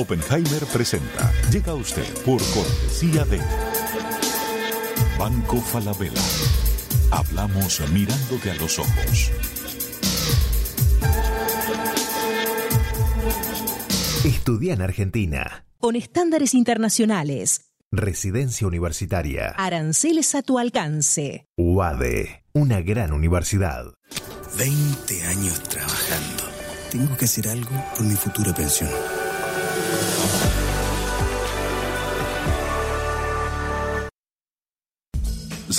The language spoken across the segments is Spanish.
Oppenheimer presenta. Llega a usted por cortesía de Banco Falabella. Hablamos mirándote a los ojos. Estudia en Argentina. Con estándares internacionales. Residencia universitaria. Aranceles a tu alcance. UADE. Una gran universidad. 20 años trabajando. Tengo que hacer algo por mi futura pensión.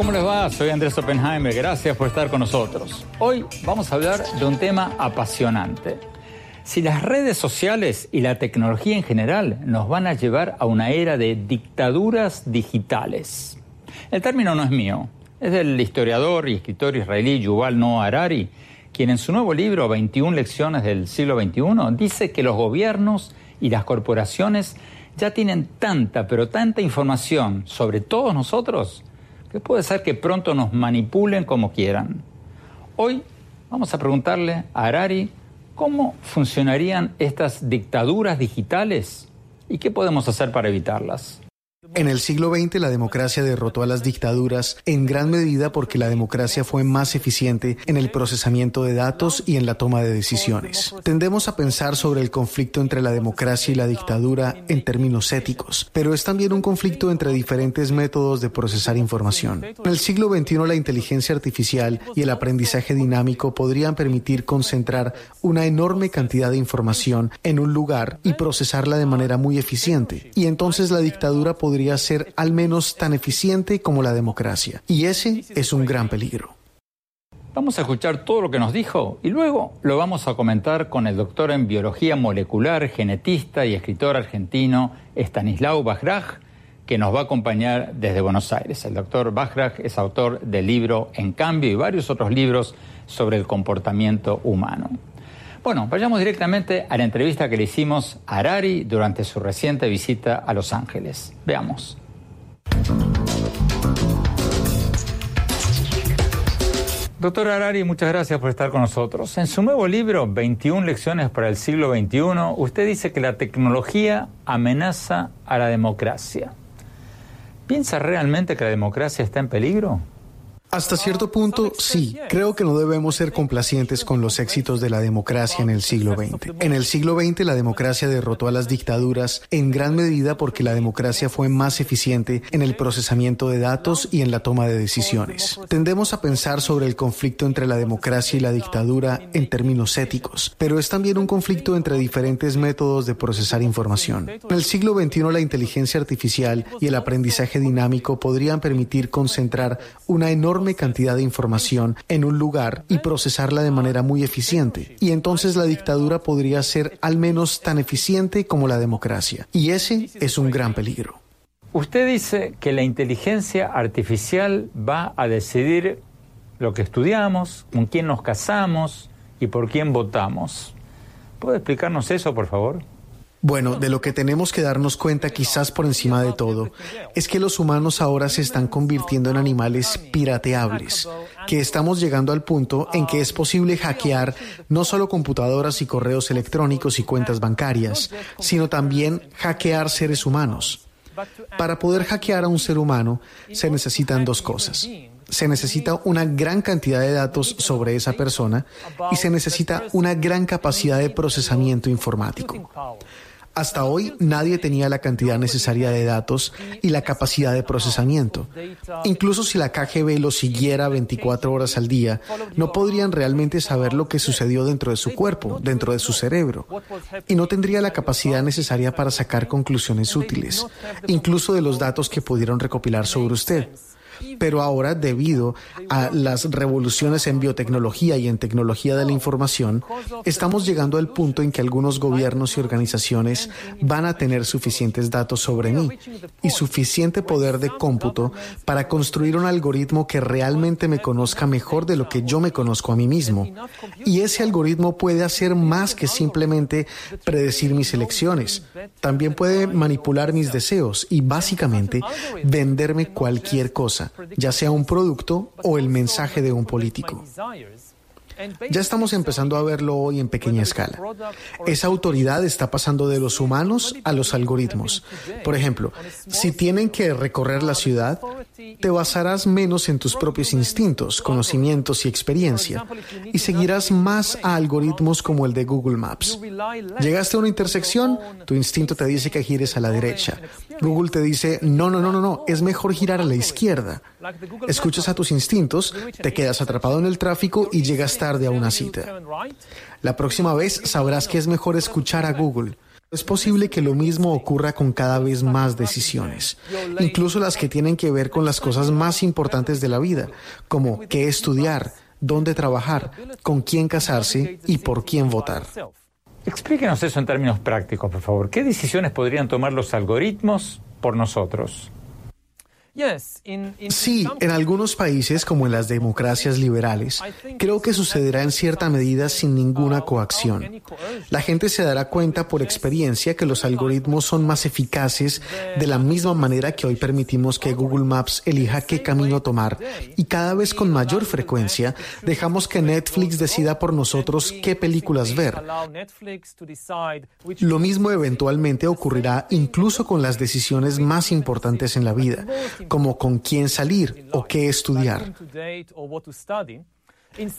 ¿Cómo les va? Soy Andrés Oppenheimer. Gracias por estar con nosotros. Hoy vamos a hablar de un tema apasionante. Si las redes sociales y la tecnología en general nos van a llevar a una era de dictaduras digitales. El término no es mío, es del historiador y escritor israelí Yuval Noah Harari, quien en su nuevo libro 21 lecciones del siglo XXI dice que los gobiernos y las corporaciones ya tienen tanta, pero tanta información sobre todos nosotros que puede ser que pronto nos manipulen como quieran. Hoy vamos a preguntarle a Harari cómo funcionarían estas dictaduras digitales y qué podemos hacer para evitarlas. En el siglo XX la democracia derrotó a las dictaduras en gran medida porque la democracia fue más eficiente en el procesamiento de datos y en la toma de decisiones. Tendemos a pensar sobre el conflicto entre la democracia y la dictadura en términos éticos, pero es también un conflicto entre diferentes métodos de procesar información. En el siglo XXI la inteligencia artificial y el aprendizaje dinámico podrían permitir concentrar una enorme cantidad de información en un lugar y procesarla de manera muy eficiente, y entonces la dictadura podría ser al menos tan eficiente como la democracia. Y ese es un gran peligro. Vamos a escuchar todo lo que nos dijo y luego lo vamos a comentar con el doctor en biología molecular, genetista y escritor argentino Stanislao Bajraj, que nos va a acompañar desde Buenos Aires. El doctor Bajraj es autor del libro En Cambio y varios otros libros sobre el comportamiento humano. Bueno, vayamos directamente a la entrevista que le hicimos a Harari durante su reciente visita a Los Ángeles. Veamos. Doctor Harari, muchas gracias por estar con nosotros. En su nuevo libro, 21 lecciones para el siglo XXI, usted dice que la tecnología amenaza a la democracia. ¿Piensa realmente que la democracia está en peligro? Hasta cierto punto, sí. Creo que no debemos ser complacientes con los éxitos de la democracia en el siglo XX. En el siglo XX la democracia derrotó a las dictaduras en gran medida porque la democracia fue más eficiente en el procesamiento de datos y en la toma de decisiones. Tendemos a pensar sobre el conflicto entre la democracia y la dictadura en términos éticos, pero es también un conflicto entre diferentes métodos de procesar información. En el siglo XXI la inteligencia artificial y el aprendizaje dinámico podrían permitir concentrar una enorme cantidad de información en un lugar y procesarla de manera muy eficiente. Y entonces la dictadura podría ser al menos tan eficiente como la democracia. Y ese es un gran peligro. Usted dice que la inteligencia artificial va a decidir lo que estudiamos, con quién nos casamos y por quién votamos. ¿Puede explicarnos eso, por favor? Bueno, de lo que tenemos que darnos cuenta quizás por encima de todo, es que los humanos ahora se están convirtiendo en animales pirateables, que estamos llegando al punto en que es posible hackear no solo computadoras y correos electrónicos y cuentas bancarias, sino también hackear seres humanos. Para poder hackear a un ser humano se necesitan dos cosas. Se necesita una gran cantidad de datos sobre esa persona y se necesita una gran capacidad de procesamiento informático. Hasta hoy nadie tenía la cantidad necesaria de datos y la capacidad de procesamiento. Incluso si la KGB lo siguiera 24 horas al día, no podrían realmente saber lo que sucedió dentro de su cuerpo, dentro de su cerebro, y no tendría la capacidad necesaria para sacar conclusiones útiles, incluso de los datos que pudieron recopilar sobre usted. Pero ahora, debido a las revoluciones en biotecnología y en tecnología de la información, estamos llegando al punto en que algunos gobiernos y organizaciones van a tener suficientes datos sobre mí y suficiente poder de cómputo para construir un algoritmo que realmente me conozca mejor de lo que yo me conozco a mí mismo. Y ese algoritmo puede hacer más que simplemente predecir mis elecciones. También puede manipular mis deseos y básicamente venderme cualquier cosa ya sea un producto o el mensaje de un político. Ya estamos empezando a verlo hoy en pequeña escala. Esa autoridad está pasando de los humanos a los algoritmos. Por ejemplo, si tienen que recorrer la ciudad, te basarás menos en tus propios instintos, conocimientos y experiencia, y seguirás más a algoritmos como el de Google Maps. Llegaste a una intersección, tu instinto te dice que gires a la derecha. Google te dice, no, no, no, no, no, es mejor girar a la izquierda. Escuchas a tus instintos, te quedas atrapado en el tráfico y llegas tarde a una cita. La próxima vez sabrás que es mejor escuchar a Google. Es posible que lo mismo ocurra con cada vez más decisiones, incluso las que tienen que ver con las cosas más importantes de la vida, como qué estudiar, dónde trabajar, con quién casarse y por quién votar. Explíquenos eso en términos prácticos, por favor. ¿Qué decisiones podrían tomar los algoritmos por nosotros? Sí, en algunos países como en las democracias liberales, creo que sucederá en cierta medida sin ninguna coacción. La gente se dará cuenta por experiencia que los algoritmos son más eficaces de la misma manera que hoy permitimos que Google Maps elija qué camino tomar. y cada vez con mayor frecuencia dejamos que Netflix decida por nosotros qué películas ver. Lo mismo eventualmente ocurrirá incluso con las decisiones más importantes en la vida como con quién salir o qué estudiar.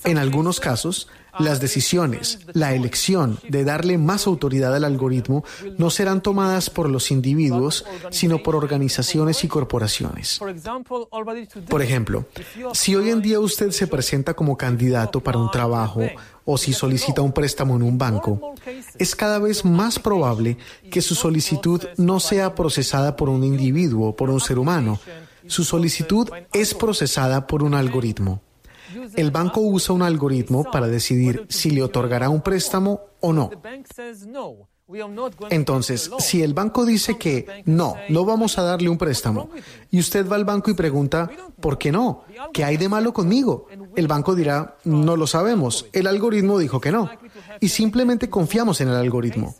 En algunos casos, las decisiones, la elección de darle más autoridad al algoritmo no serán tomadas por los individuos, sino por organizaciones y corporaciones. Por ejemplo, si hoy en día usted se presenta como candidato para un trabajo o si solicita un préstamo en un banco, es cada vez más probable que su solicitud no sea procesada por un individuo, por un ser humano. Su solicitud es procesada por un algoritmo. El banco usa un algoritmo para decidir si le otorgará un préstamo o no. Entonces, si el banco dice que no, no vamos a darle un préstamo, y usted va al banco y pregunta, ¿por qué no? ¿Qué hay de malo conmigo? El banco dirá, no lo sabemos, el algoritmo dijo que no, y simplemente confiamos en el algoritmo.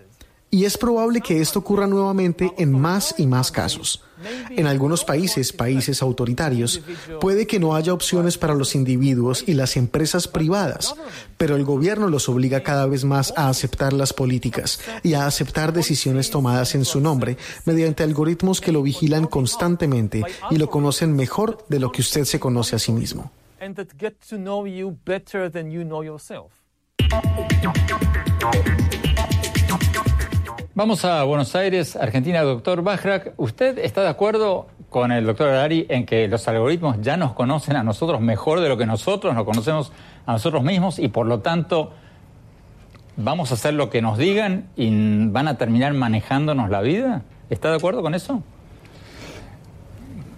Y es probable que esto ocurra nuevamente en más y más casos. En algunos países, países autoritarios, puede que no haya opciones para los individuos y las empresas privadas, pero el gobierno los obliga cada vez más a aceptar las políticas y a aceptar decisiones tomadas en su nombre mediante algoritmos que lo vigilan constantemente y lo conocen mejor de lo que usted se conoce a sí mismo. Vamos a Buenos Aires, Argentina. Doctor Bajrak, ¿usted está de acuerdo con el doctor Arari en que los algoritmos ya nos conocen a nosotros mejor de lo que nosotros nos conocemos a nosotros mismos y por lo tanto vamos a hacer lo que nos digan y van a terminar manejándonos la vida? ¿Está de acuerdo con eso?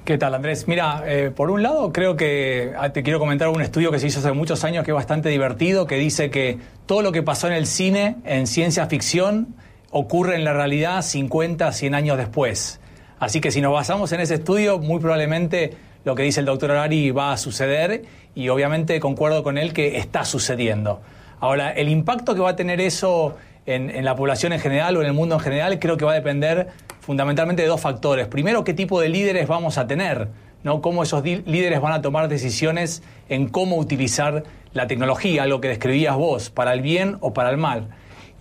¿Qué tal, Andrés? Mira, eh, por un lado creo que ah, te quiero comentar un estudio que se hizo hace muchos años que es bastante divertido, que dice que todo lo que pasó en el cine, en ciencia ficción, ocurre en la realidad 50, 100 años después. Así que si nos basamos en ese estudio, muy probablemente lo que dice el doctor Arari va a suceder y obviamente concuerdo con él que está sucediendo. Ahora, el impacto que va a tener eso en, la población en general o en el mundo en general creo que va a depender fundamentalmente de dos factores. Primero, qué tipo de líderes vamos a tener, ¿no? cómo esos líderes van a tomar decisiones en cómo utilizar la tecnología, lo que describías vos, para el bien o para el mal.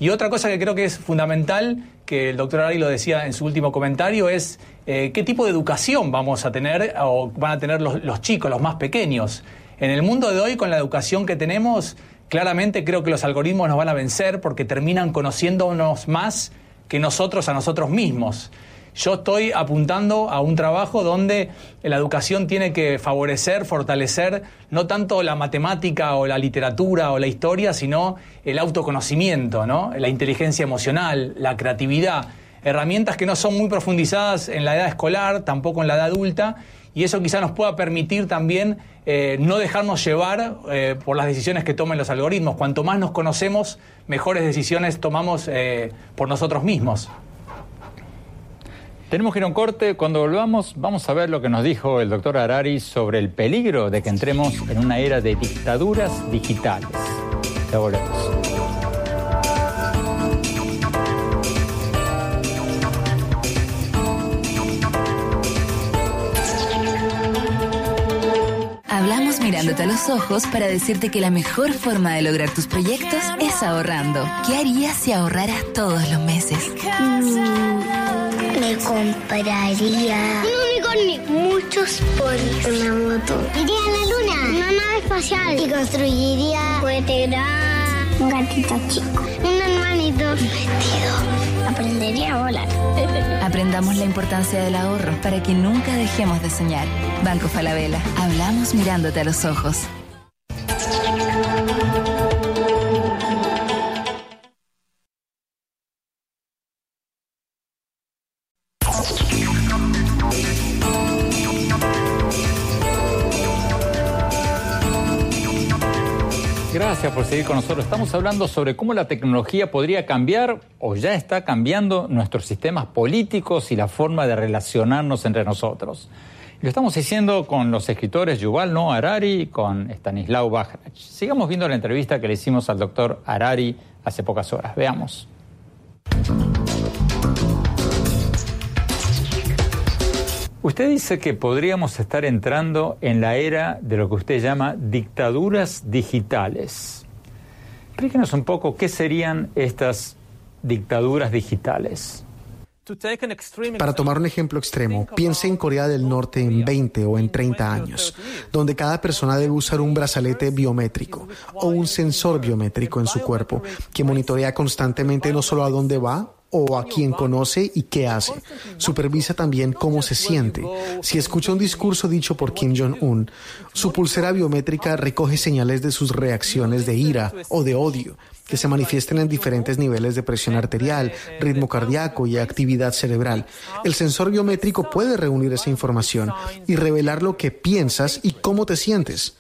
Y otra cosa que creo que es fundamental, que el doctor Ari lo decía en su último comentario, es eh, qué tipo de educación vamos a tener o van a tener los, chicos, los más pequeños. En el mundo de hoy, con la educación que tenemos, claramente creo que los algoritmos nos van a vencer porque terminan conociéndonos más que nosotros a nosotros mismos. Yo estoy apuntando a un trabajo donde la educación tiene que favorecer, fortalecer no tanto la matemática o la literatura o la historia, sino el autoconocimiento, ¿no? la inteligencia emocional, la creatividad, herramientas que no son muy profundizadas en la edad escolar, tampoco en la edad adulta, y eso quizá nos pueda permitir también eh, no dejarnos llevar eh, por las decisiones que tomen los algoritmos. Cuanto más nos conocemos, mejores decisiones tomamos eh, por nosotros mismos. Tenemos que ir a un corte. Cuando volvamos, vamos a ver lo que nos dijo el doctor Harari sobre el peligro de que entremos en una era de dictaduras digitales. Ya volvemos. Hablamos mirándote a los ojos para decirte que la mejor forma de lograr tus proyectos es ahorrando. ¿Qué harías si ahorraras todos los meses? Mm. Me compraría un unicornio, muchos ponis, una moto. Iría a la luna, una nave espacial y construiría un gatito chico, un hermanito vestido. Aprendería a volar. Aprendamos la importancia del ahorro para que nunca dejemos de soñar. Banco Falabella, hablamos mirándote a los ojos. Con nosotros. Estamos hablando sobre cómo la tecnología podría cambiar o ya está cambiando nuestros sistemas políticos y la forma de relacionarnos entre nosotros. lo estamos diciendo con los escritores Yuval Noah Harari y con Stanislaw Bajrach. Sigamos viendo la entrevista que le hicimos al doctor Harari hace pocas horas. Veamos. Usted dice que podríamos estar entrando en la era de lo que usted llama dictaduras digitales. Explíquenos un poco qué serían estas dictaduras digitales. Para tomar un ejemplo extremo, piense en Corea del Norte en 20 o en 30 años, donde cada persona debe usar un brazalete biométrico o un sensor biométrico en su cuerpo que monitorea constantemente no solo a dónde va, o a quien conoce y qué hace. Supervisa también cómo se siente. Si escucha un discurso dicho por Kim Jong-un, su pulsera biométrica recoge señales de sus reacciones de ira o de odio que se manifiesten en diferentes niveles de presión arterial, ritmo cardíaco y actividad cerebral. El sensor biométrico puede reunir esa información y revelar lo que piensas y cómo te sientes.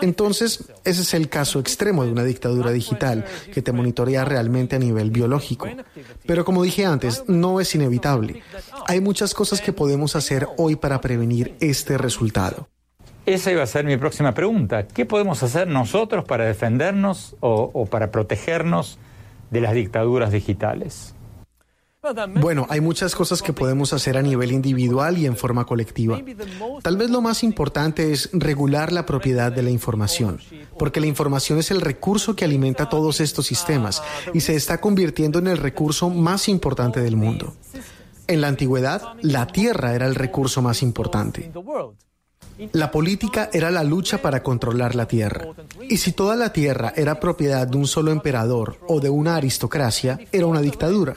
Entonces, ese es el caso extremo de una dictadura digital que te monitorea realmente a nivel biológico. Pero como dije antes, no es inevitable. Hay muchas cosas que podemos hacer hoy para prevenir este resultado. Esa iba a ser mi próxima pregunta. ¿Qué podemos hacer nosotros para defendernos o, para protegernos de las dictaduras digitales? Bueno, hay muchas cosas que podemos hacer a nivel individual y en forma colectiva. Tal vez lo más importante es regular la propiedad de la información, porque la información es el recurso que alimenta todos estos sistemas y se está convirtiendo en el recurso más importante del mundo. En la antigüedad, la tierra era el recurso más importante. La política era la lucha para controlar la tierra. Y si toda la tierra era propiedad de un solo emperador o de una aristocracia, era una dictadura.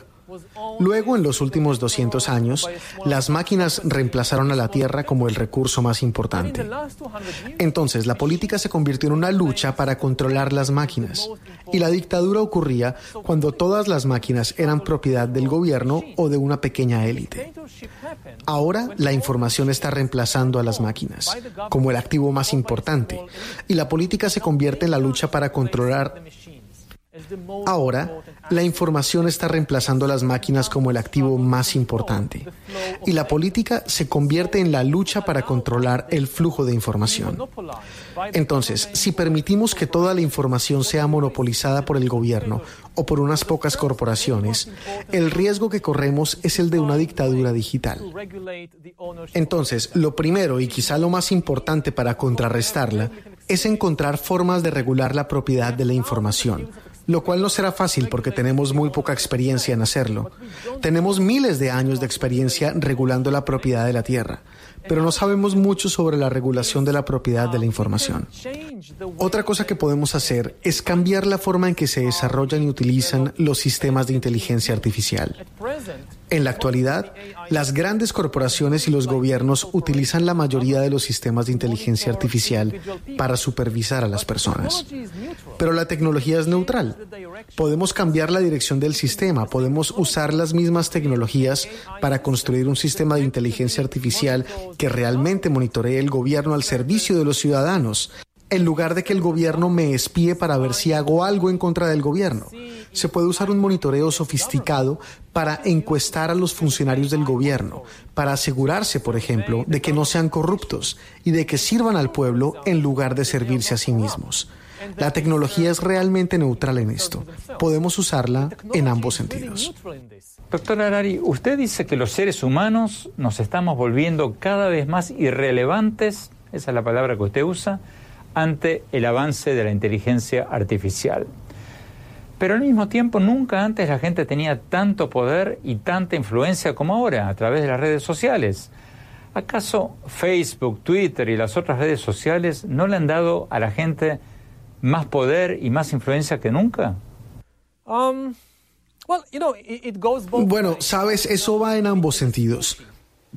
Luego, en los últimos 200 años, las máquinas reemplazaron a la Tierra como el recurso más importante. Entonces, la política se convirtió en una lucha para controlar las máquinas. Y la dictadura ocurría cuando todas las máquinas eran propiedad del gobierno o de una pequeña élite. Ahora, la información está reemplazando a las máquinas como el activo más importante. Y la política se convierte en la lucha para controlar Ahora, la información está reemplazando a las máquinas como el activo más importante y la política se convierte en la lucha para controlar el flujo de información. Entonces, si permitimos que toda la información sea monopolizada por el gobierno o por unas pocas corporaciones, el riesgo que corremos es el de una dictadura digital. Entonces, lo primero y quizá lo más importante para contrarrestarla es encontrar formas de regular la propiedad de la información lo cual no será fácil porque tenemos muy poca experiencia en hacerlo. Tenemos miles de años de experiencia regulando la propiedad de la tierra, pero no sabemos mucho sobre la regulación de la propiedad de la información. Otra cosa que podemos hacer es cambiar la forma en que se desarrollan y utilizan los sistemas de inteligencia artificial. En la actualidad, las grandes corporaciones y los gobiernos utilizan la mayoría de los sistemas de inteligencia artificial para supervisar a las personas. Pero la tecnología es neutral. Podemos cambiar la dirección del sistema, podemos usar las mismas tecnologías para construir un sistema de inteligencia artificial que realmente monitoree el gobierno al servicio de los ciudadanos, en lugar de que el gobierno me espíe para ver si hago algo en contra del gobierno. Se puede usar un monitoreo sofisticado para encuestar a los funcionarios del gobierno, para asegurarse, por ejemplo, de que no sean corruptos y de que sirvan al pueblo en lugar de servirse a sí mismos. La tecnología es realmente neutral en esto. Podemos usarla en ambos sentidos. Doctor Arari, usted dice que los seres humanos nos estamos volviendo cada vez más irrelevantes, esa es la palabra que usted usa, ante el avance de la inteligencia artificial. Pero al mismo tiempo nunca antes la gente tenía tanto poder y tanta influencia como ahora a través de las redes sociales. ¿Acaso Facebook, Twitter y las otras redes sociales no le han dado a la gente más poder y más influencia que nunca? Um, bueno, sabes, eso va en ambos sentidos.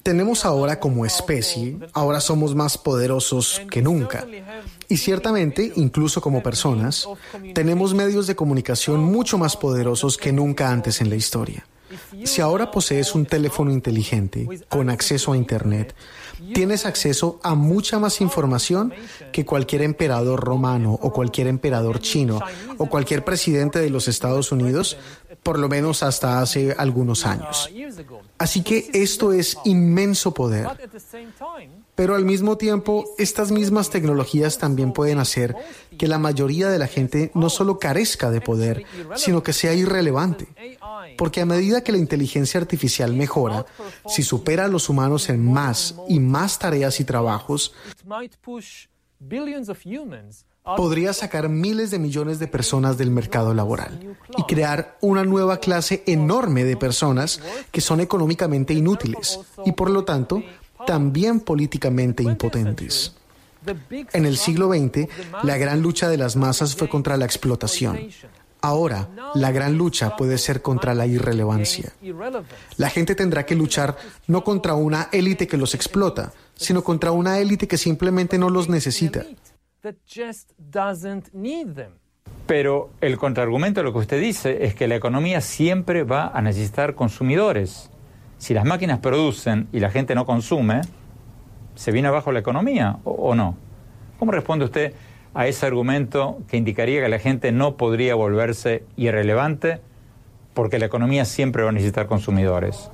Tenemos ahora como especie, ahora somos más poderosos que nunca. Y ciertamente, incluso como personas, tenemos medios de comunicación mucho más poderosos que nunca antes en la historia. Si ahora posees un teléfono inteligente con acceso a Internet, tienes acceso a mucha más información que cualquier emperador romano o cualquier emperador chino o cualquier presidente de los Estados Unidos, por lo menos hasta hace algunos años. Así que esto es inmenso poder. Pero al mismo tiempo, estas mismas tecnologías también pueden hacer que la mayoría de la gente no solo carezca de poder, sino que sea irrelevante. Porque a medida que la inteligencia artificial mejora, si supera a los humanos en más y más tareas y trabajos, podría sacar miles de millones de personas del mercado laboral y crear una nueva clase enorme de personas que son económicamente inútiles y por lo tanto también políticamente impotentes. En el siglo XX, la gran lucha de las masas fue contra la explotación. Ahora, la gran lucha puede ser contra la irrelevancia. La gente tendrá que luchar no contra una élite que los explota, sino contra una élite que simplemente no los necesita. Pero el contraargumento de lo que usted dice es que la economía siempre va a necesitar consumidores. Si las máquinas producen y la gente no consume, ¿se viene abajo la economía o, no? ¿Cómo responde usted a ese argumento que indicaría que la gente no podría volverse irrelevante porque la economía siempre va a necesitar consumidores?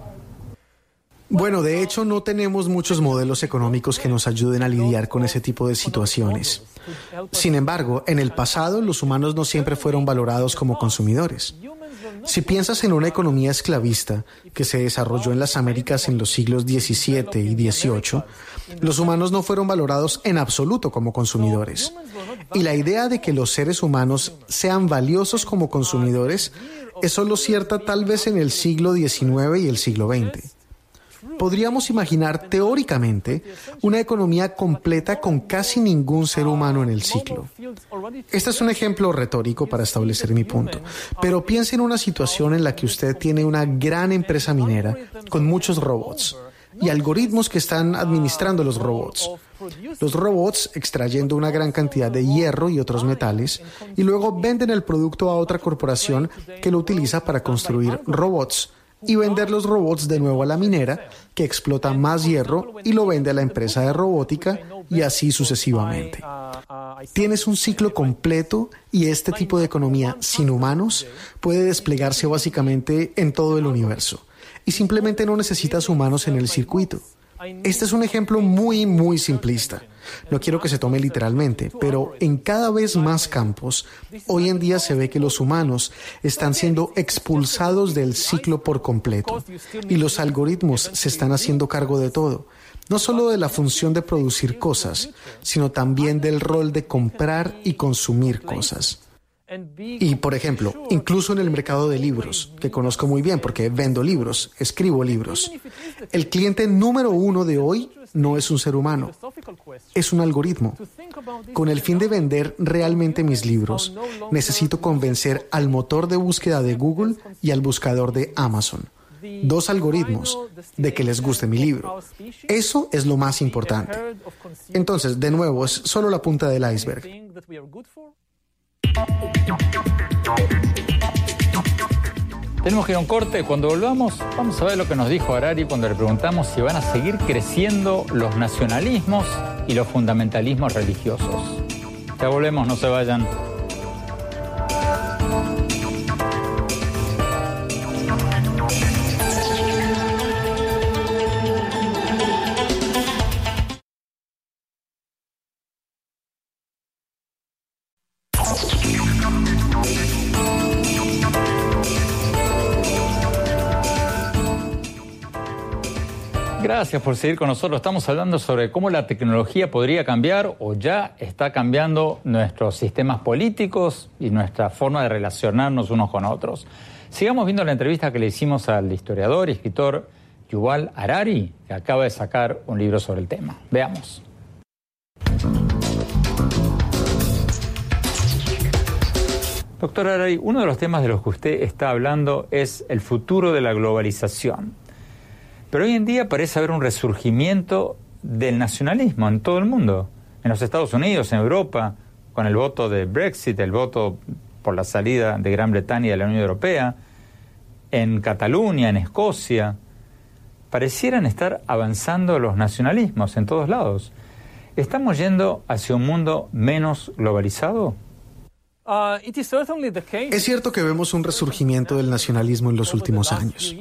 Bueno, de hecho no tenemos muchos modelos económicos que nos ayuden a lidiar con ese tipo de situaciones. Sin embargo, en el pasado los humanos no siempre fueron valorados como consumidores. Si piensas en una economía esclavista que se desarrolló en las Américas en los siglos XVII y XVIII, los humanos no fueron valorados en absoluto como consumidores. Y la idea de que los seres humanos sean valiosos como consumidores es solo cierta tal vez en el siglo XIX y el siglo XX podríamos imaginar teóricamente una economía completa con casi ningún ser humano en el ciclo. Este es un ejemplo retórico para establecer mi punto, pero piense en una situación en la que usted tiene una gran empresa minera con muchos robots y algoritmos que están administrando los robots. Los robots extrayendo una gran cantidad de hierro y otros metales y luego venden el producto a otra corporación que lo utiliza para construir robots y vender los robots de nuevo a la minera, que explota más hierro y lo vende a la empresa de robótica y así sucesivamente. Tienes un ciclo completo y este tipo de economía sin humanos puede desplegarse básicamente en todo el universo y simplemente no necesitas humanos en el circuito. Este es un ejemplo muy, muy simplista. No quiero que se tome literalmente, pero en cada vez más campos, hoy en día se ve que los humanos están siendo expulsados del ciclo por completo y los algoritmos se están haciendo cargo de todo. No solo de la función de producir cosas, sino también del rol de comprar y consumir cosas. Y, por ejemplo, incluso en el mercado de libros, que conozco muy bien porque vendo libros, escribo libros, el cliente número uno de hoy no es un ser humano, es un algoritmo. Con el fin de vender realmente mis libros, necesito convencer al motor de búsqueda de Google y al buscador de Amazon dos algoritmos de que les guste mi libro. Eso es lo más importante. Entonces, de nuevo, es solo la punta del iceberg. Tenemos que ir a un corte. Cuando volvamos, vamos a ver lo que nos dijo Harari cuando le preguntamos si van a seguir creciendo los nacionalismos y los fundamentalismos religiosos. Ya volvemos, no se vayan. Gracias por seguir con nosotros. Estamos hablando sobre cómo la tecnología podría cambiar o ya está cambiando nuestros sistemas políticos y nuestra forma de relacionarnos unos con otros. Sigamos viendo la entrevista que le hicimos al historiador y escritor Yuval Harari, que acaba de sacar un libro sobre el tema. Veamos. Doctor Harari, uno de los temas de los que usted está hablando es el futuro de la globalización. Pero hoy en día parece haber un resurgimiento del nacionalismo en todo el mundo, en los Estados Unidos, en Europa, con el voto de Brexit, el voto por la salida de Gran Bretaña de la Unión Europea, en Cataluña, en Escocia. Parecieran estar avanzando los nacionalismos en todos lados. ¿Estamos yendo hacia un mundo menos globalizado? Uh, es cierto que vemos un resurgimiento del nacionalismo en los últimos años.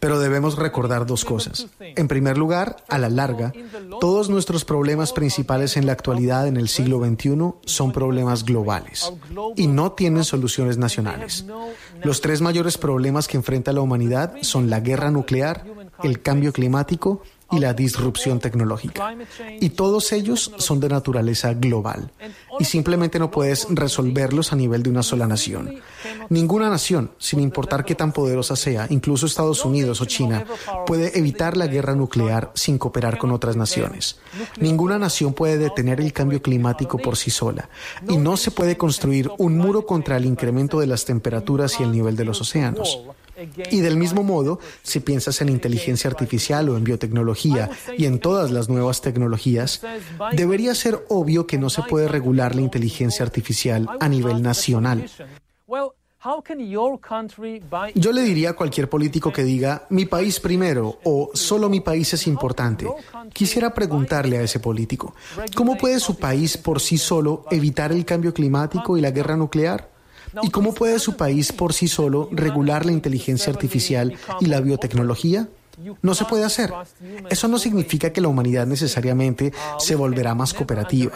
Pero debemos recordar dos cosas. En primer lugar, a la larga, todos nuestros problemas principales en la actualidad en el siglo XXI son problemas globales y no tienen soluciones nacionales. Los tres mayores problemas que enfrenta la humanidad son la guerra nuclear, el cambio climático y la disrupción tecnológica. Y todos ellos son de naturaleza global. Y simplemente no puedes resolverlos a nivel de una sola nación. Ninguna nación, sin importar qué tan poderosa sea, incluso Estados Unidos o China, puede evitar la guerra nuclear sin cooperar con otras naciones. Ninguna nación puede detener el cambio climático por sí sola. Y no se puede construir un muro contra el incremento de las temperaturas y el nivel de los océanos. Y del mismo modo, si piensas en inteligencia artificial o en biotecnología y en todas las nuevas tecnologías, debería ser obvio que no se puede regular la inteligencia artificial a nivel nacional. Yo le diría a cualquier político que diga mi país primero o solo mi país es importante. Quisiera preguntarle a ese político, ¿cómo puede su país por sí solo evitar el cambio climático y la guerra nuclear? ¿Y cómo puede su país por sí solo regular la inteligencia artificial y la biotecnología? No se puede hacer. Eso no significa que la humanidad necesariamente se volverá más cooperativa.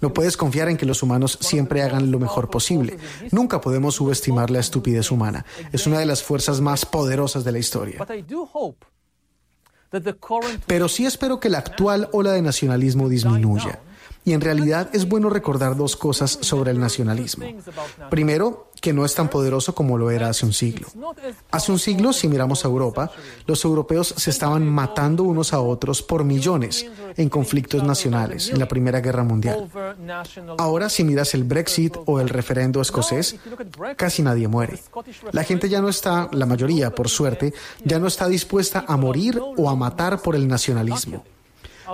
No puedes confiar en que los humanos siempre hagan lo mejor posible. Nunca podemos subestimar la estupidez humana. Es una de las fuerzas más poderosas de la historia. Pero sí espero que la actual ola de nacionalismo disminuya. Y en realidad es bueno recordar dos cosas sobre el nacionalismo. Primero, que no es tan poderoso como lo era hace un siglo. Hace un siglo, si miramos a Europa, los europeos se estaban matando unos a otros por millones en conflictos nacionales en la Primera Guerra Mundial. Ahora, si miras el Brexit o el referendo escocés, casi nadie muere. La gente ya no está, la mayoría, por suerte, ya no está dispuesta a morir o a matar por el nacionalismo.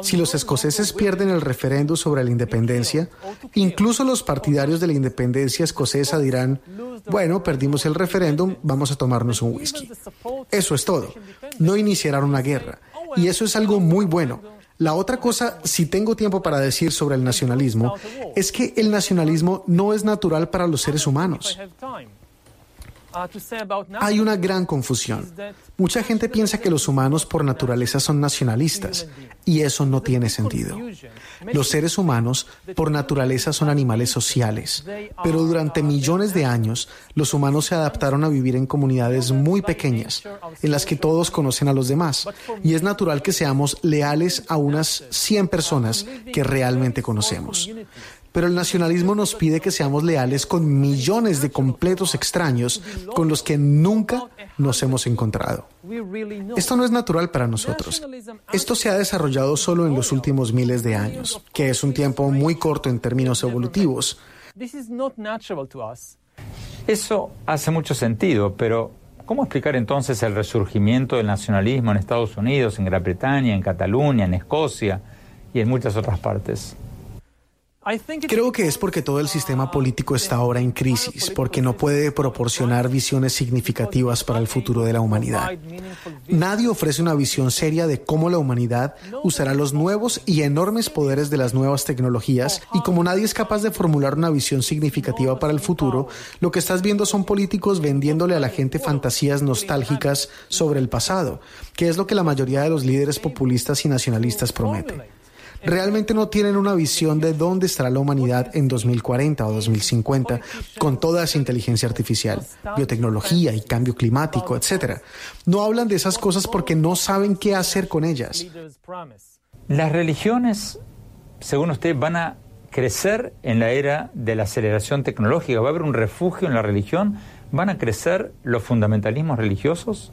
Si los escoceses pierden el referendo sobre la independencia, incluso los partidarios de la independencia escocesa dirán, bueno, perdimos el referéndum, vamos a tomarnos un whisky. Eso es todo. No iniciarán una guerra. Y eso es algo muy bueno. La otra cosa, si tengo tiempo para decir sobre el nacionalismo, es que el nacionalismo no es natural para los seres humanos. Hay una gran confusión. Mucha gente piensa que los humanos por naturaleza son nacionalistas y eso no tiene sentido. Los seres humanos por naturaleza son animales sociales, pero durante millones de años los humanos se adaptaron a vivir en comunidades muy pequeñas, en las que todos conocen a los demás, y es natural que seamos leales a unas 100 personas que realmente conocemos pero el nacionalismo nos pide que seamos leales con millones de completos extraños con los que nunca nos hemos encontrado. Esto no es natural para nosotros. Esto se ha desarrollado solo en los últimos miles de años, que es un tiempo muy corto en términos evolutivos. Eso hace mucho sentido, pero ¿cómo explicar entonces el resurgimiento del nacionalismo en Estados Unidos, en Gran Bretaña, en Cataluña, en Escocia y en muchas otras partes? Creo que es porque todo el sistema político está ahora en crisis, porque no puede proporcionar visiones significativas para el futuro de la humanidad. Nadie ofrece una visión seria de cómo la humanidad usará los nuevos y enormes poderes de las nuevas tecnologías y como nadie es capaz de formular una visión significativa para el futuro, lo que estás viendo son políticos vendiéndole a la gente fantasías nostálgicas sobre el pasado, que es lo que la mayoría de los líderes populistas y nacionalistas prometen realmente no tienen una visión de dónde estará la humanidad en 2040 o 2050 con toda esa inteligencia artificial, biotecnología y cambio climático, etc. No hablan de esas cosas porque no saben qué hacer con ellas. Las religiones, según usted, van a crecer en la era de la aceleración tecnológica. ¿Va a haber un refugio en la religión? ¿Van a crecer los fundamentalismos religiosos?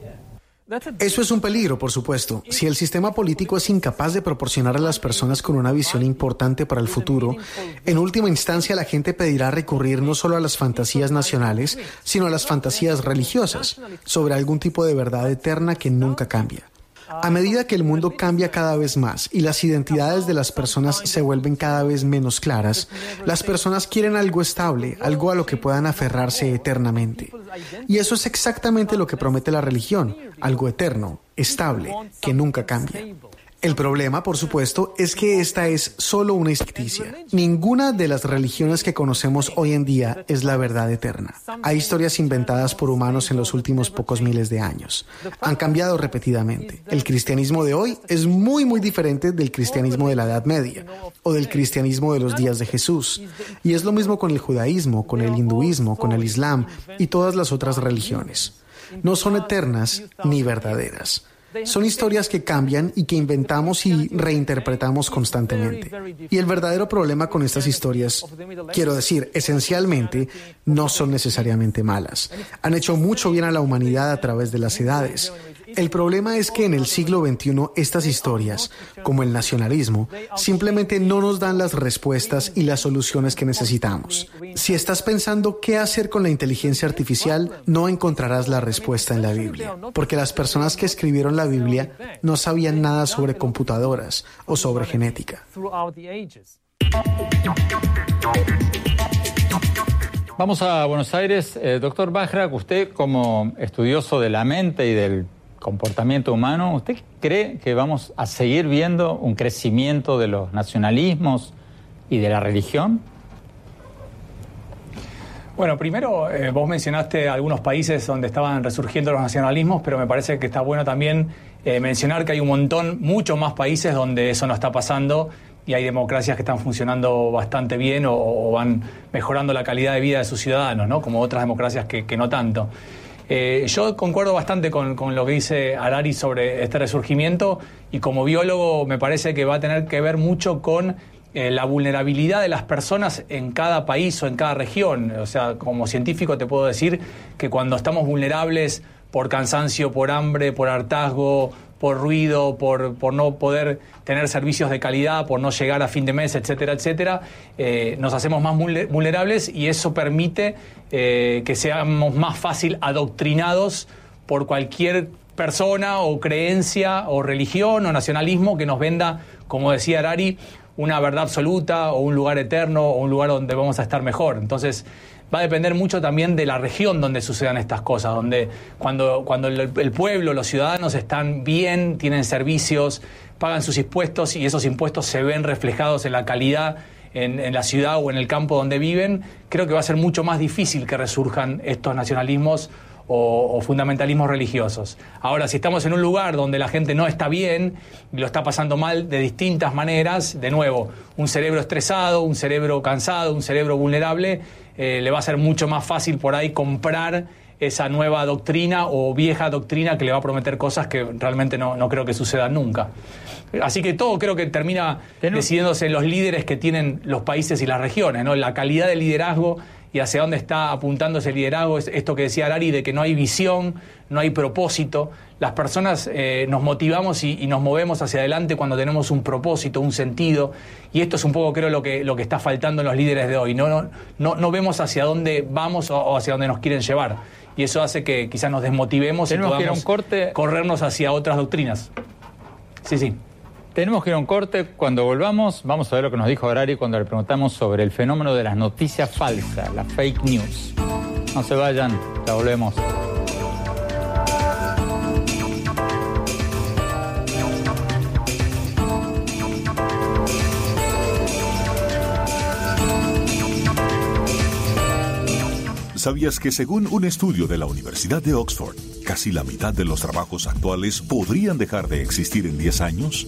Eso es un peligro, por supuesto. Si el sistema político es incapaz de proporcionar a las personas con una visión importante para el futuro, en última instancia la gente pedirá recurrir no solo a las fantasías nacionales, sino a las fantasías religiosas sobre algún tipo de verdad eterna que nunca cambia. A medida que el mundo cambia cada vez más y las identidades de las personas se vuelven cada vez menos claras, las personas quieren algo estable, algo a lo que puedan aferrarse eternamente. Y eso es exactamente lo que promete la religión, algo eterno, estable, que nunca cambia. El problema, por supuesto, es que esta es solo una ficticia. Ninguna de las religiones que conocemos hoy en día es la verdad eterna. Hay historias inventadas por humanos en los últimos pocos miles de años. Han cambiado repetidamente. El cristianismo de hoy es muy, muy diferente del cristianismo de la Edad Media o del cristianismo de los días de Jesús. Y es lo mismo con el judaísmo, con el hinduismo, con el islam y todas las otras religiones. No son eternas ni verdaderas. Son historias que cambian y que inventamos y reinterpretamos constantemente. Y el verdadero problema con estas historias, quiero decir, esencialmente, no son necesariamente malas. Han hecho mucho bien a la humanidad a través de las edades. El problema es que en el siglo XXI estas historias, como el nacionalismo, simplemente no nos dan las respuestas y las soluciones que necesitamos. Si estás pensando qué hacer con la inteligencia artificial, no encontrarás la respuesta en la Biblia, porque las personas que escribieron la Biblia no sabían nada sobre computadoras o sobre genética. Vamos a Buenos Aires. Eh, doctor Bajrak, usted como estudioso de la mente y del comportamiento humano, ¿usted cree que vamos a seguir viendo un crecimiento de los nacionalismos y de la religión? Bueno, primero eh, vos mencionaste algunos países donde estaban resurgiendo los nacionalismos, pero me parece que está bueno también eh, mencionar que hay un montón, muchos más países donde eso no está pasando y hay democracias que están funcionando bastante bien o, van mejorando la calidad de vida de sus ciudadanos, ¿no? como otras democracias que, que no tanto. Eh, yo concuerdo bastante con, lo que dice Arari sobre este resurgimiento y como biólogo me parece que va a tener que ver mucho con eh, la vulnerabilidad de las personas en cada país o en cada región. O sea, como científico te puedo decir que cuando estamos vulnerables por cansancio, por hambre, por hartazgo, por ruido, por, por, no poder tener servicios de calidad, por no llegar a fin de mes, etcétera, etcétera, eh, nos hacemos más vulnerables y eso permite eh, que seamos más fácil adoctrinados por cualquier persona o creencia o religión o nacionalismo que nos venda, como decía Arari, una verdad absoluta o un lugar eterno o un lugar donde vamos a estar mejor. Entonces, va a depender mucho también de la región donde sucedan estas cosas, donde cuando, cuando el, pueblo, los ciudadanos están bien, tienen servicios, pagan sus impuestos y esos impuestos se ven reflejados en la calidad en, la ciudad o en el campo donde viven, creo que va a ser mucho más difícil que resurjan estos nacionalismos o, fundamentalismos religiosos. Ahora, si estamos en un lugar donde la gente no está bien lo está pasando mal de distintas maneras, de nuevo, un cerebro estresado, un cerebro cansado, un cerebro vulnerable, eh, le va a ser mucho más fácil por ahí comprar esa nueva doctrina o vieja doctrina que le va a prometer cosas que realmente no, no creo que sucedan nunca. Así que todo creo que termina decidiéndose en los líderes que tienen los países y las regiones, ¿no? La calidad del liderazgo y hacia dónde está apuntando ese liderazgo, es esto que decía Arari, de que no hay visión, no hay propósito. Las personas eh, nos motivamos y, nos movemos hacia adelante cuando tenemos un propósito, un sentido, y esto es un poco creo lo que, lo que está faltando en los líderes de hoy. No, no, no, vemos hacia dónde vamos o, hacia dónde nos quieren llevar. Y eso hace que quizás nos desmotivemos y podamos corrernos hacia otras doctrinas. Sí, sí. Tenemos que ir a un corte. Cuando volvamos, vamos a ver lo que nos dijo Harari cuando le preguntamos sobre el fenómeno de las noticias falsas, las fake news. No se vayan, ya volvemos. ¿Sabías que según un estudio de la Universidad de Oxford, casi la mitad de los trabajos actuales podrían dejar de existir en 10 años?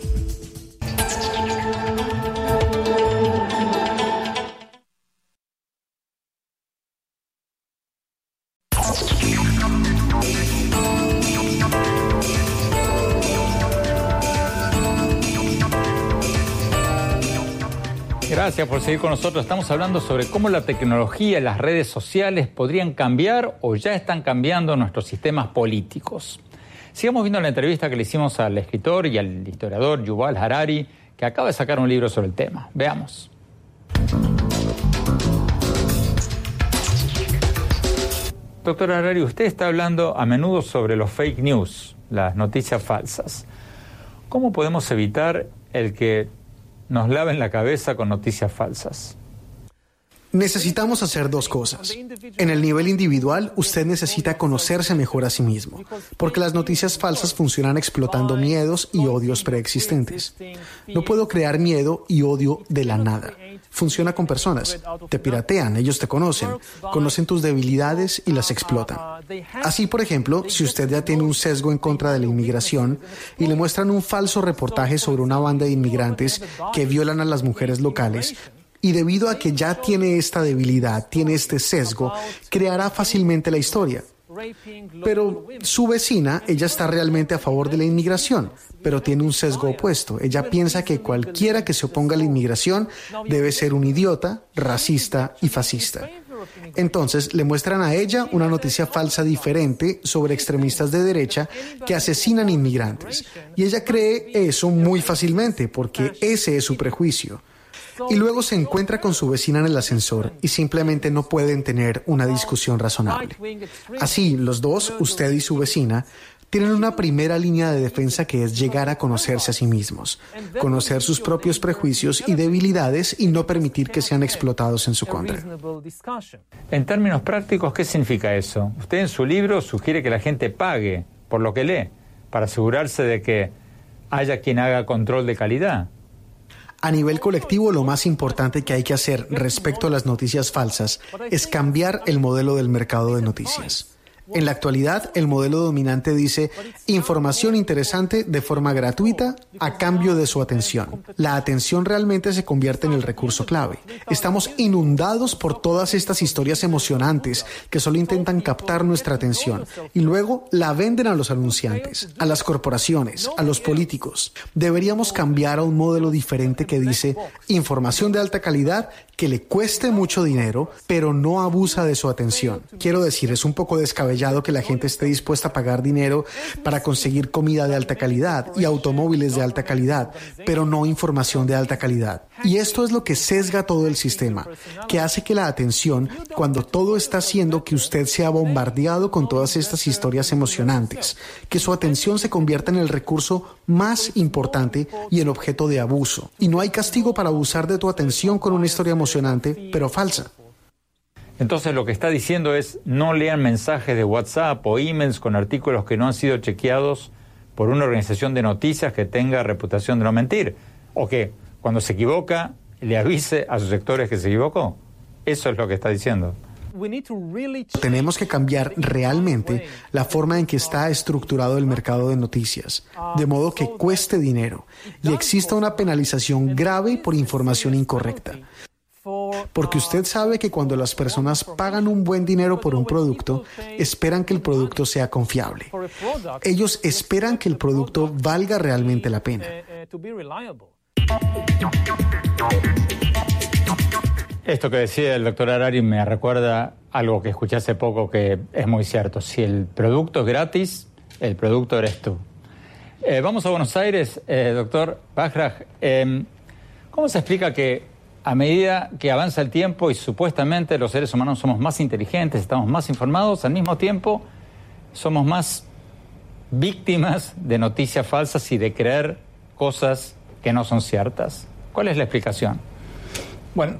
Por seguir con nosotros. Estamos hablando sobre cómo la tecnología y las redes sociales podrían cambiar o ya están cambiando nuestros sistemas políticos. Sigamos viendo la entrevista que le hicimos al escritor y al historiador Yuval Harari, que acaba de sacar un libro sobre el tema. Veamos. Doctor Harari, usted está hablando a menudo sobre los fake news, las noticias falsas. ¿Cómo podemos evitar el que nos laven la cabeza con noticias falsas. Necesitamos hacer dos cosas. En el nivel individual, usted necesita conocerse mejor a sí mismo, porque las noticias falsas funcionan explotando miedos y odios preexistentes. No puedo crear miedo y odio de la nada. Funciona con personas. Te piratean, ellos te conocen, conocen tus debilidades y las explotan. Así, por ejemplo, si usted ya tiene un sesgo en contra de la inmigración y le muestran un falso reportaje sobre una banda de inmigrantes que violan a las mujeres locales, y debido a que ya tiene esta debilidad, tiene este sesgo, creará fácilmente la historia. Pero su vecina, ella está realmente a favor de la inmigración, pero tiene un sesgo opuesto. Ella piensa que cualquiera que se oponga a la inmigración debe ser un idiota, racista y fascista. Entonces le muestran a ella una noticia falsa diferente sobre extremistas de derecha que asesinan inmigrantes. Y ella cree eso muy fácilmente porque ese es su prejuicio y luego se encuentra con su vecina en el ascensor y simplemente no pueden tener una discusión razonable. Así, los dos, usted y su vecina, tienen una primera línea de defensa que es llegar a conocerse a sí mismos, conocer sus propios prejuicios y debilidades y no permitir que sean explotados en su contra. En términos prácticos, ¿qué significa eso? Usted en su libro sugiere que la gente pague por lo que lee, para asegurarse de que haya quien haga control de calidad. A nivel colectivo, lo más importante que hay que hacer respecto a las noticias falsas es cambiar el modelo del mercado de noticias. En la actualidad, el modelo dominante dice información interesante de forma gratuita a cambio de su atención. La atención realmente se convierte en el recurso clave. Estamos inundados por todas estas historias emocionantes que solo intentan captar nuestra atención y luego la venden a los anunciantes, a las corporaciones, a los políticos. Deberíamos cambiar a un modelo diferente que dice información de alta calidad que le cueste mucho dinero, pero no abusa de su atención. Quiero decir, es un poco descabellado que la gente esté dispuesta a pagar dinero para conseguir comida de alta calidad y automóviles de alta calidad, pero no información de alta calidad. Y esto es lo que sesga todo el sistema, que hace que la atención, cuando todo está haciendo que usted sea bombardeado con todas estas historias emocionantes, que su atención se convierta en el recurso más importante y en objeto de abuso. Y no hay castigo para abusar de tu atención con una historia emocionante, pero falsa. Entonces lo que está diciendo es no lean mensajes de WhatsApp o emails con artículos que no han sido chequeados por una organización de noticias que tenga reputación de no mentir. O que cuando se equivoca le avise a sus sectores que se equivocó. Eso es lo que está diciendo. Tenemos que cambiar realmente la forma en que está estructurado el mercado de noticias, de modo que cueste dinero y exista una penalización grave por información incorrecta. Porque usted sabe que cuando las personas pagan un buen dinero por un producto, esperan que el producto sea confiable. Ellos esperan que el producto valga realmente la pena. Esto que decía el doctor Arari me recuerda algo que escuché hace poco que es muy cierto. Si el producto es gratis, el producto eres tú. Eh, vamos a Buenos Aires, eh, doctor Bajraj. Em, ¿Cómo se explica que a medida que avanza el tiempo y supuestamente los seres humanos somos más inteligentes, estamos más informados, al mismo tiempo somos más víctimas de noticias falsas y de creer cosas que no son ciertas? ¿Cuál es la explicación? Bueno,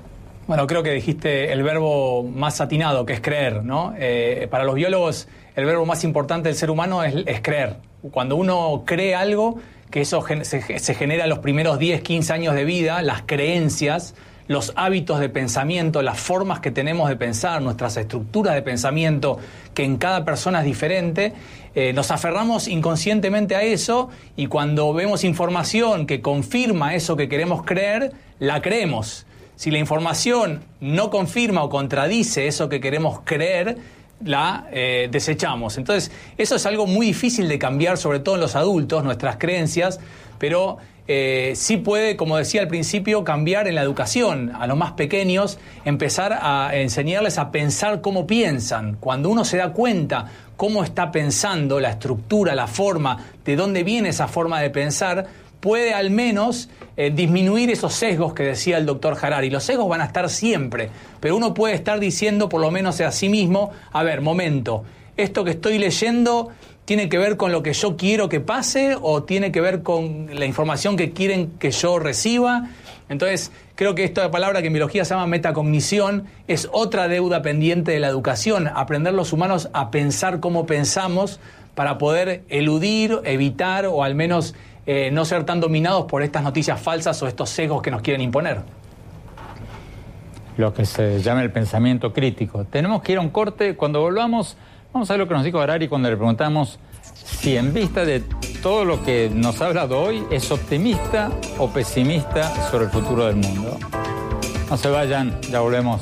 bueno, creo que dijiste el verbo más atinado, que es creer, ¿no? Eh, para los biólogos, el verbo más importante del ser humano es, creer. Cuando uno cree algo, que eso se, genera en los primeros 10, 15 años de vida, las creencias, los hábitos de pensamiento, las formas que tenemos de pensar, nuestras estructuras de pensamiento, que en cada persona es diferente, eh, nos aferramos inconscientemente a eso y cuando vemos información que confirma eso que queremos creer, la creemos. Si la información no confirma o contradice eso que queremos creer, la eh, desechamos. Entonces, eso es algo muy difícil de cambiar, sobre todo en los adultos, nuestras creencias, pero eh, sí puede, como decía al principio, cambiar en la educación. A los más pequeños, empezar a enseñarles a pensar cómo piensan. Cuando uno se da cuenta cómo está pensando, la estructura, la forma, de dónde viene esa forma de pensar, puede al menos eh, disminuir esos sesgos que decía el doctor Harari. Los sesgos van a estar siempre, pero uno puede estar diciendo por lo menos a sí mismo, a ver, momento, esto que estoy leyendo tiene que ver con lo que yo quiero que pase o tiene que ver con la información que quieren que yo reciba. Entonces, creo que esta palabra que en biología se llama metacognición es otra deuda pendiente de la educación, aprender los humanos a pensar como pensamos para poder eludir, evitar o al menos eh, no ser tan dominados por estas noticias falsas o estos sesgos que nos quieren imponer. Lo que se llama el pensamiento crítico. Tenemos que ir a un corte. Cuando volvamos, vamos a ver lo que nos dijo Harari cuando le preguntamos si en vista de todo lo que nos ha hablado hoy es optimista o pesimista sobre el futuro del mundo. No se vayan, ya volvemos.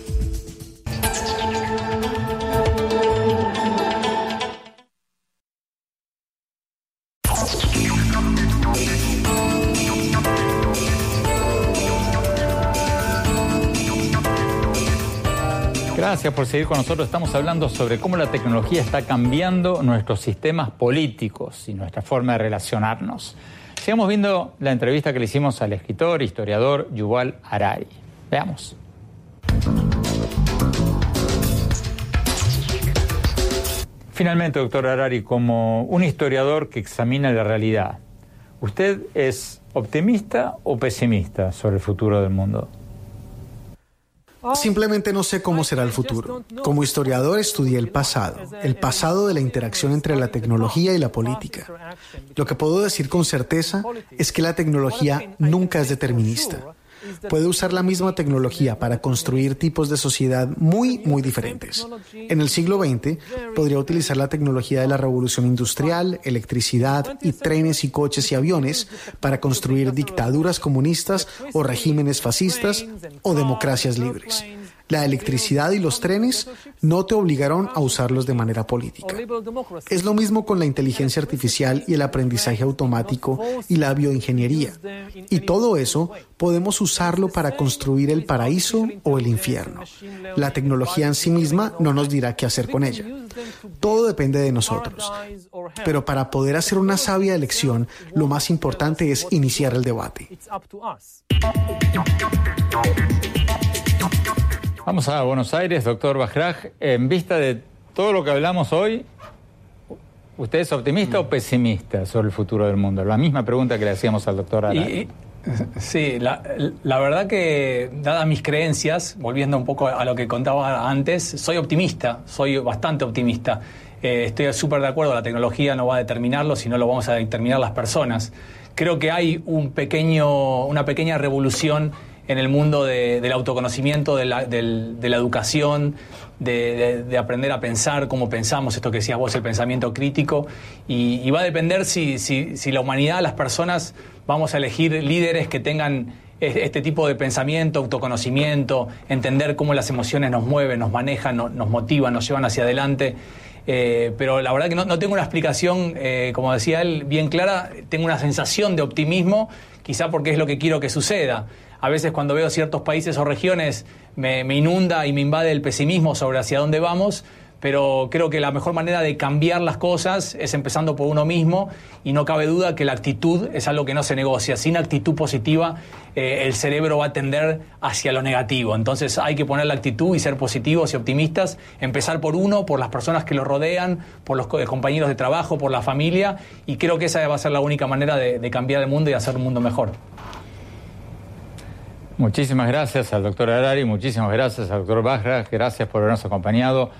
Gracias por seguir con nosotros. Estamos hablando sobre cómo la tecnología está cambiando nuestros sistemas políticos y nuestra forma de relacionarnos. Sigamos viendo la entrevista que le hicimos al escritor, historiador Yuval Harari. Veamos. Finalmente, doctor Harari, como un historiador que examina la realidad, ¿usted es optimista o pesimista sobre el futuro del mundo? Simplemente no sé cómo será el futuro. Como historiador estudié el pasado, el pasado de la interacción entre la tecnología y la política. Lo que puedo decir con certeza es que la tecnología nunca es determinista. Puede usar la misma tecnología para construir tipos de sociedad muy, muy diferentes. En el siglo XX, podría utilizar la tecnología de la revolución industrial, electricidad y trenes y coches y aviones para construir dictaduras comunistas o regímenes fascistas o democracias libres. La electricidad y los trenes no te obligaron a usarlos de manera política. Es lo mismo con la inteligencia artificial y el aprendizaje automático y la bioingeniería. Y todo eso podemos usarlo para construir el paraíso o el infierno. La tecnología en sí misma no nos dirá qué hacer con ella. Todo depende de nosotros. Pero para poder hacer una sabia elección, lo más importante es iniciar el debate. Vamos a Buenos Aires, doctor Bajraj. En vista de todo lo que hablamos hoy, ¿usted es optimista o pesimista sobre el futuro del mundo? La misma pregunta que le hacíamos al doctor Arari. Sí, la, verdad que, dadas mis creencias, volviendo un poco a lo que contaba antes, soy optimista, soy bastante optimista. Eh, estoy súper de acuerdo, la tecnología no va a determinarlo, sino lo vamos a determinar las personas. Creo que hay un pequeño, una pequeña revolución en el mundo del autoconocimiento, de la, educación, de, aprender a pensar cómo pensamos, esto que decías vos, el pensamiento crítico, y, va a depender si, la humanidad, las personas, vamos a elegir líderes que tengan este tipo de pensamiento, autoconocimiento, entender cómo las emociones nos mueven, nos manejan, nos motivan, nos llevan hacia adelante. Eh, pero la verdad que no, tengo una explicación, eh, como decía él, bien clara, tengo una sensación de optimismo, quizá porque es lo que quiero que suceda a veces cuando veo ciertos países o regiones me, inunda y me invade el pesimismo sobre hacia dónde vamos, pero creo que la mejor manera de cambiar las cosas es empezando por uno mismo y no cabe duda que la actitud es algo que no se negocia. Sin actitud positiva eh, el cerebro va a tender hacia lo negativo. Entonces hay que poner la actitud y ser positivos y optimistas, empezar por uno, por las personas que lo rodean, por los compañeros de trabajo, por la familia y creo que esa va a ser la única manera de, de cambiar el mundo y hacer un mundo mejor. Muchísimas gracias al doctor Arari, muchísimas gracias al doctor Bajra, gracias por habernos acompañado.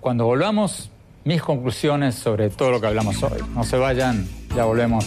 Cuando volvamos, mis conclusiones sobre todo lo que hablamos hoy. No se vayan, ya volvemos.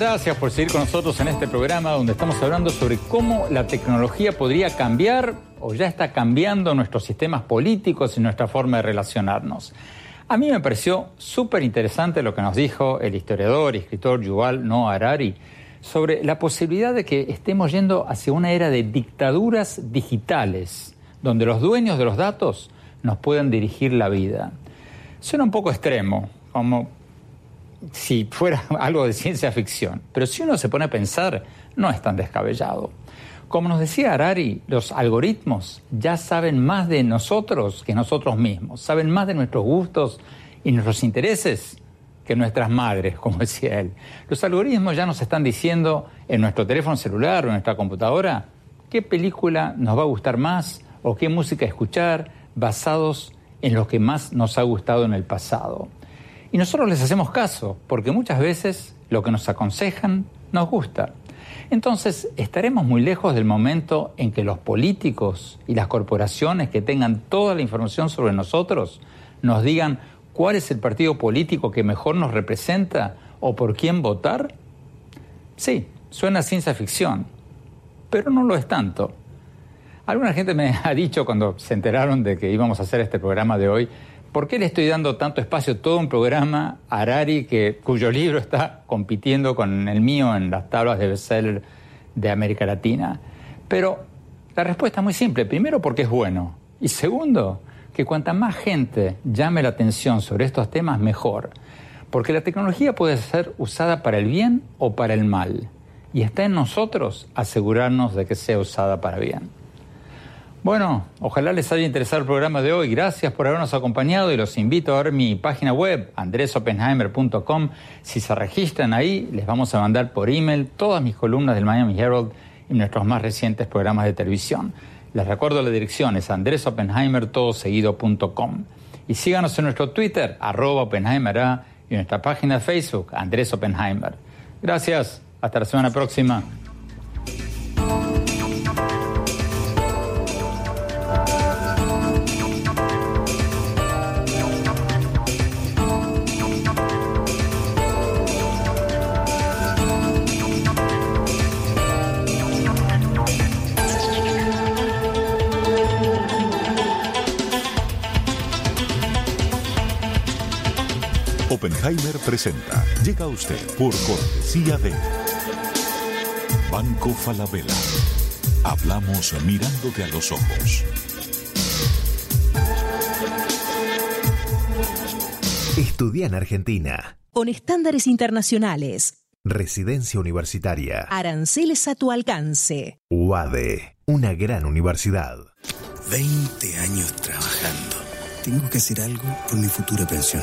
Gracias por seguir con nosotros en este programa donde estamos hablando sobre cómo la tecnología podría cambiar o ya está cambiando nuestros sistemas políticos y nuestra forma de relacionarnos. A mí me pareció súper interesante lo que nos dijo el historiador y escritor Yuval Noah Harari sobre la posibilidad de que estemos yendo hacia una era de dictaduras digitales, donde los dueños de los datos nos puedan dirigir la vida. Suena un poco extremo, como si fuera algo de ciencia ficción. Pero si uno se pone a pensar, no es tan descabellado. Como nos decía Harari, los algoritmos ya saben más de nosotros que nosotros mismos, saben más de nuestros gustos y nuestros intereses que nuestras madres, como decía él. Los algoritmos ya nos están diciendo en nuestro teléfono celular o en nuestra computadora qué película nos va a gustar más o qué música escuchar basados en lo que más nos ha gustado en el pasado. Y nosotros les hacemos caso, porque muchas veces lo que nos aconsejan nos gusta. Entonces, estaremos muy lejos del momento en que los políticos y las corporaciones que tengan toda la información sobre nosotros nos digan cuál es el partido político que mejor nos representa o por quién votar. Sí, suena ciencia ficción, pero no lo es tanto. Alguna gente me ha dicho cuando se enteraron de que íbamos a hacer este programa de hoy, ¿Por qué le estoy dando tanto espacio, todo un programa a Arari, que, cuyo libro está compitiendo con el mío en las tablas de bestseller de América Latina? Pero la respuesta es muy simple. Primero, porque es bueno. Y segundo, que cuanta más gente llame la atención sobre estos temas, mejor. Porque la tecnología puede ser usada para el bien o para el mal. Y está en nosotros asegurarnos de que sea usada para bien. Bueno, ojalá les haya interesado el programa de hoy. Gracias por habernos acompañado y los invito a ver mi página web, andresopenheimer.com. Si se registran ahí, les vamos a mandar por email todas mis columnas del Miami Herald y nuestros más recientes programas de televisión. Les recuerdo la dirección, es andresopenheimertodoseguido.com. Y síganos en nuestro Twitter, arroba Oppenheimer y en nuestra página de Facebook, Andrés Oppenheimer. Gracias, hasta la semana próxima. Oppenheimer presenta. Llega a usted por cortesía de Banco Falabella. Hablamos mirándote a los ojos. Estudia en Argentina. Con estándares internacionales. Residencia universitaria. Aranceles a tu alcance. UADE, una gran universidad. 20 años trabajando. Tengo que hacer algo por mi futura pensión.